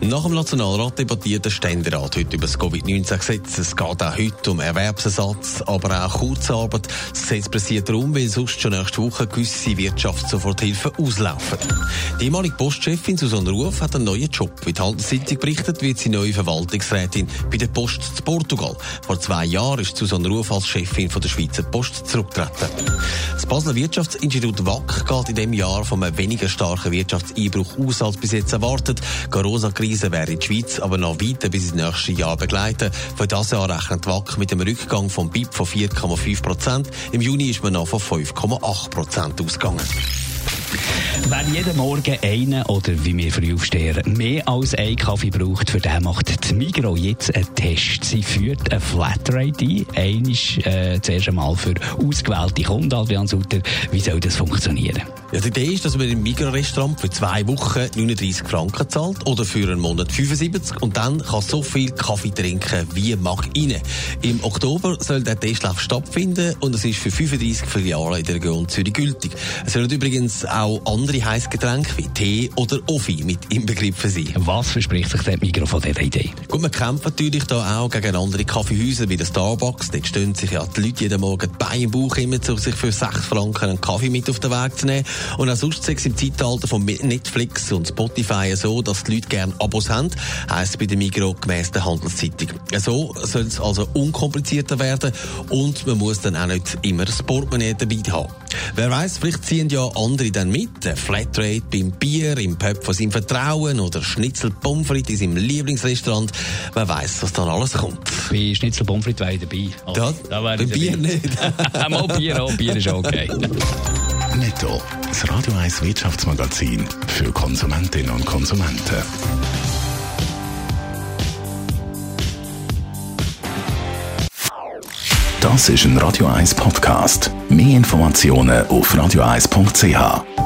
Nach dem Nationalrat debattiert der Ständerat heute über das Covid-19-Gesetz. Es geht auch heute um Erwerbsersatz, aber auch Kurzarbeit. Das Gesetz pressiert darum, weil sonst schon nächste Woche gewisse Wirtschaftssoforthilfen auslaufen. Die ehemalige Postchefin Susanne Ruf hat einen neuen Job. Wie die Handelszeitung berichtet, wird sie neue Verwaltungsrätin bei der Post zu Portugal. Vor zwei Jahren ist Susanne Ruf als Chefin von der Schweizer Post zurückgetreten. Das Basler Wirtschaftsinstitut WAC geht in diesem Jahr von einem weniger starken Wirtschaftseinbruch aus als bis jetzt erwartet. Corona-Krise wäre die Schweiz aber noch weiter bis ins nächste Jahr begleiten. Für das Jahr rechnet WAC mit einem Rückgang vom BIP von 4,5 Prozent. Im Juni ist man noch von 5,8 Prozent ausgegangen. Wer jeden Morgen einen oder wie wir früh aufstehen, mehr als einen Kaffee braucht, für den macht die Migro jetzt einen Test. Sie führt eine Flatrate ein, einisch äh, zuerst einmal für ausgewählte Kunden. Adrian Sutter, wie soll das funktionieren? Ja, die Idee ist, dass man im Migros-Restaurant für zwei Wochen 39 Franken zahlt oder für einen Monat 75 und dann kann so viel Kaffee trinken, wie mag rein. Im Oktober soll der Testlauf stattfinden und es ist für 35 Filialen in der Region Zürich gültig. Es sollen übrigens auch andere Heißgetränke wie Tee oder Offi mit inbegriffen sein. Was verspricht sich der Migro von dieser Idee? Gut, man kämpft natürlich da auch gegen andere Kaffeehäuser wie der Starbucks. Dort stehen sich ja die Leute jeden Morgen die Beine im Bauch immer, um sich für 6 Franken einen Kaffee mit auf den Weg zu nehmen. Und auch sonst ist es im Zeitalter von Netflix und Spotify so, dass die Leute gerne Abos haben, heisst bei der Migro gemäss der Handelszeitung. So soll es also unkomplizierter werden und man muss dann auch nicht immer das Portemonnaie dabei haben. Wer weiß, vielleicht ziehen ja andere dann mit. Flatrate beim Bier, im Pub von seinem Vertrauen oder Schnitzel Pommes frites in seinem Lieblingsrestaurant. Wer weiß, was dann alles kommt. Bei Schnitzel Pommes frites wäre ich dabei. Also, Ja, da wäre beim ich Bier dabei. nicht. Mal Bier auch, Bier ist okay. Netto. Das Radio 1 Wirtschaftsmagazin für Konsumentinnen und Konsumenten. Das ist ein Radio 1 Podcast. Mehr Informationen auf radio1.ch.